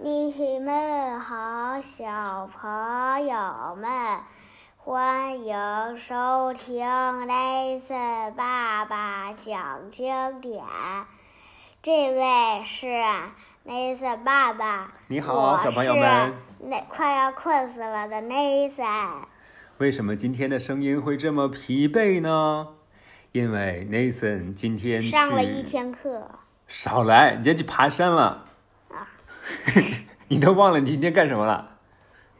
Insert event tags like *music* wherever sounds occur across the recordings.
你们好，小朋友们，欢迎收听雷森爸爸讲经典。这位是雷森爸爸，你好，小朋友们。那快要困死了的雷森。为什么今天的声音会这么疲惫呢？因为 Nathan 今天上了一天课。少来，你今天去爬山了。啊。*laughs* 你都忘了你今天干什么了？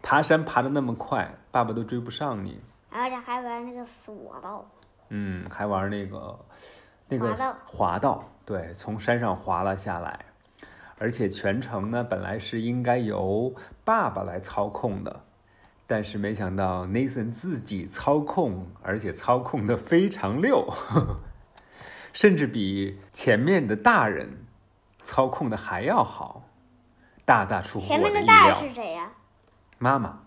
爬山爬的那么快，爸爸都追不上你。而且还玩那个索道。嗯，还玩那个那个滑道，对，从山上滑了下来。而且全程呢，本来是应该由爸爸来操控的，但是没想到 Nathan 自己操控，而且操控的非常溜呵呵，*laughs* 甚至比前面的大人操控的还要好。大大出乎我的意料。前面的大是谁呀？妈妈，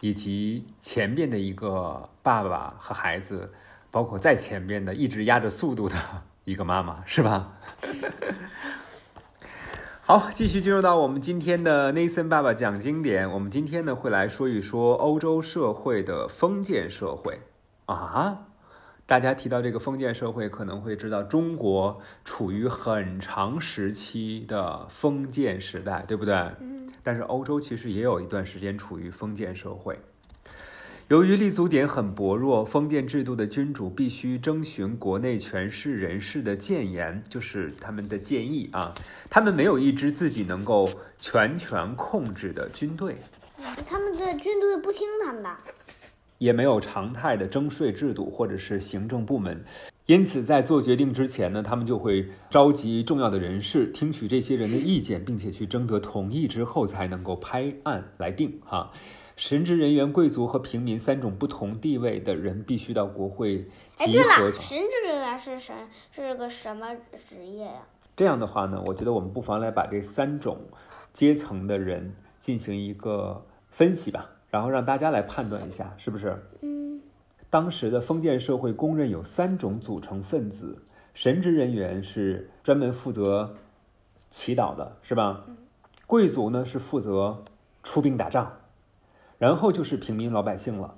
以及前面的一个爸爸和孩子，包括在前面的一直压着速度的一个妈妈，是吧？*laughs* 好，继续进入到我们今天的 Nathan 爸爸讲经典。我们今天呢会来说一说欧洲社会的封建社会啊。大家提到这个封建社会，可能会知道中国处于很长时期的封建时代，对不对？嗯。但是欧洲其实也有一段时间处于封建社会。由于立足点很薄弱，封建制度的君主必须征询国内权势人士的谏言，就是他们的建议啊。他们没有一支自己能够全权控制的军队。他们的军队不听他们的。也没有常态的征税制度或者是行政部门，因此在做决定之前呢，他们就会召集重要的人士，听取这些人的意见，并且去征得同意之后才能够拍案来定。哈，神职人员、贵族和平民三种不同地位的人必须到国会集合。神职人员是神是个什么职业呀？这样的话呢，我觉得我们不妨来把这三种阶层的人进行一个分析吧。然后让大家来判断一下，是不是？嗯，当时的封建社会公认有三种组成分子：神职人员是专门负责祈祷的，是吧？贵族呢是负责出兵打仗，然后就是平民老百姓了。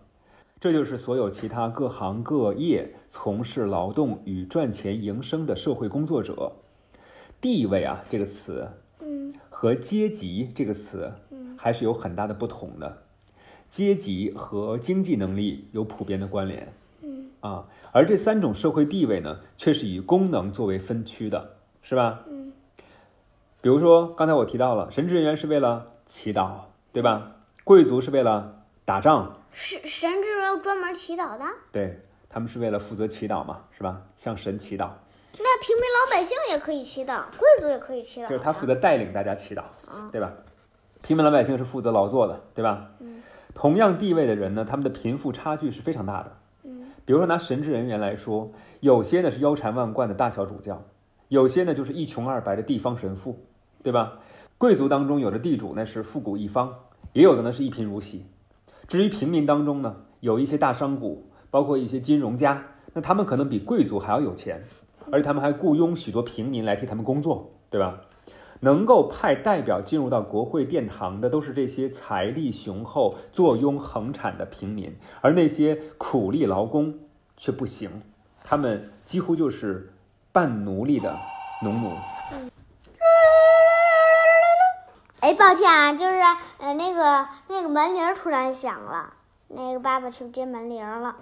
这就是所有其他各行各业从事劳动与赚钱营生的社会工作者。地位啊，这个词，嗯，和阶级这个词，嗯，还是有很大的不同的。阶级和经济能力有普遍的关联，嗯啊，而这三种社会地位呢，却是以功能作为分区的，是吧？嗯，比如说刚才我提到了，神职人员是为了祈祷，对吧？贵族是为了打仗，是神职人员专门祈祷的，对他们是为了负责祈祷嘛，是吧？向神祈祷。那平民老百姓也可以祈祷，贵族也可以祈祷，就是他负责带领大家祈祷，对吧？平民老百姓是负责劳作的，对吧？同样地位的人呢，他们的贫富差距是非常大的。嗯，比如说拿神职人员来说，有些呢是腰缠万贯的大小主教，有些呢就是一穷二白的地方神父，对吧？贵族当中有的地主那是富古一方，也有的呢是一贫如洗。至于平民当中呢，有一些大商贾，包括一些金融家，那他们可能比贵族还要有钱，而且他们还雇佣许多平民来替他们工作，对吧？能够派代表进入到国会殿堂的，都是这些财力雄厚、坐拥横产的平民，而那些苦力劳工却不行，他们几乎就是半奴隶的农奴。哎，抱歉啊，就是呃，那个那个门铃突然响了，那个爸爸去接门铃了。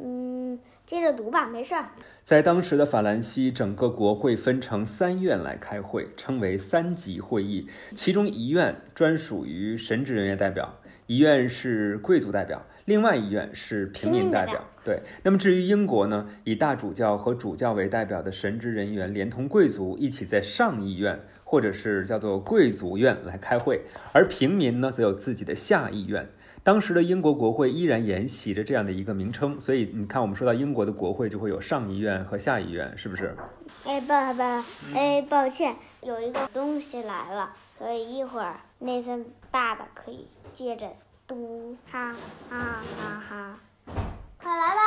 嗯。接着读吧，没事儿。在当时的法兰西，整个国会分成三院来开会，称为三级会议。其中一院专属于神职人员代表，一院是贵族代表，另外一院是平民代表。对。那么至于英国呢，以大主教和主教为代表的神职人员，连同贵族一起在上议院，或者是叫做贵族院来开会，而平民呢，则有自己的下议院。当时的英国国会依然沿袭着这样的一个名称，所以你看，我们说到英国的国会就会有上议院和下议院，是不是？哎，爸爸，哎，抱歉，有一个东西来了，所以一会儿内森爸爸可以接着读，哈哈哈哈。快 *laughs* 来啦，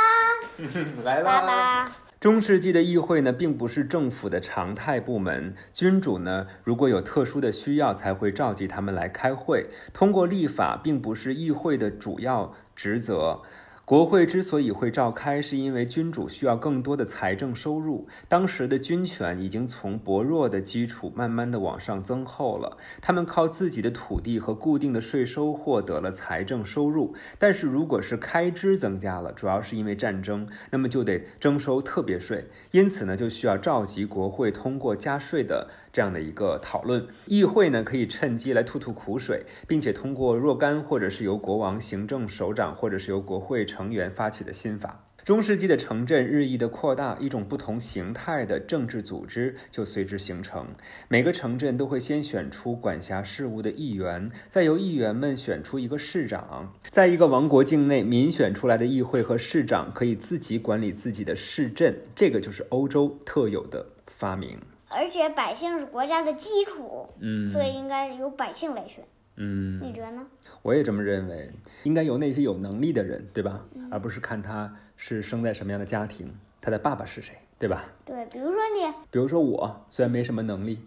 来啦！来啦。中世纪的议会呢，并不是政府的常态部门，君主呢，如果有特殊的需要，才会召集他们来开会。通过立法，并不是议会的主要职责。国会之所以会召开，是因为君主需要更多的财政收入。当时的军权已经从薄弱的基础慢慢的往上增厚了，他们靠自己的土地和固定的税收获得了财政收入。但是，如果是开支增加了，主要是因为战争，那么就得征收特别税。因此呢，就需要召集国会通过加税的。这样的一个讨论，议会呢可以趁机来吐吐苦水，并且通过若干或者是由国王、行政首长或者是由国会成员发起的新法。中世纪的城镇日益的扩大，一种不同形态的政治组织就随之形成。每个城镇都会先选出管辖事务的议员，再由议员们选出一个市长。在一个王国境内，民选出来的议会和市长可以自己管理自己的市镇，这个就是欧洲特有的发明。而且百姓是国家的基础，嗯，所以应该由百姓来选。嗯，你觉得呢？我也这么认为，应该由那些有能力的人，对吧？而不是看他是生在什么样的家庭，他的爸爸是谁，对吧？对，比如说你，比如说我，虽然没什么能力，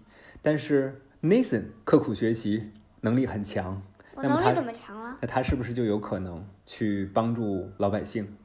但是 Nathan 刻苦学习，能力很强。我能力怎么强了？那他是不是就有可能去帮助老百姓？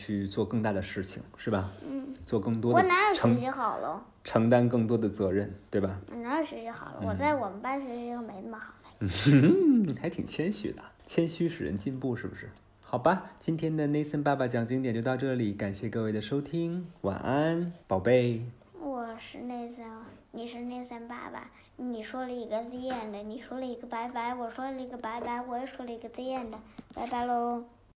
嗯，去做更大的事情，是吧？嗯，做更多的。我哪有学习好了？承担更多的责任，对吧？我哪有学习好了？我在我们班学习又没那么好。嗯，*laughs* 还挺谦虚的，谦虚使人进步，是不是？好吧，今天的 Nathan 爸爸讲经典就到这里，感谢各位的收听，晚安，宝贝。我是 Nathan，你是 Nathan 爸爸。你说了一个 the end，你说了一个拜拜，我说了一个拜拜，我也说了一个 the end，拜拜喽。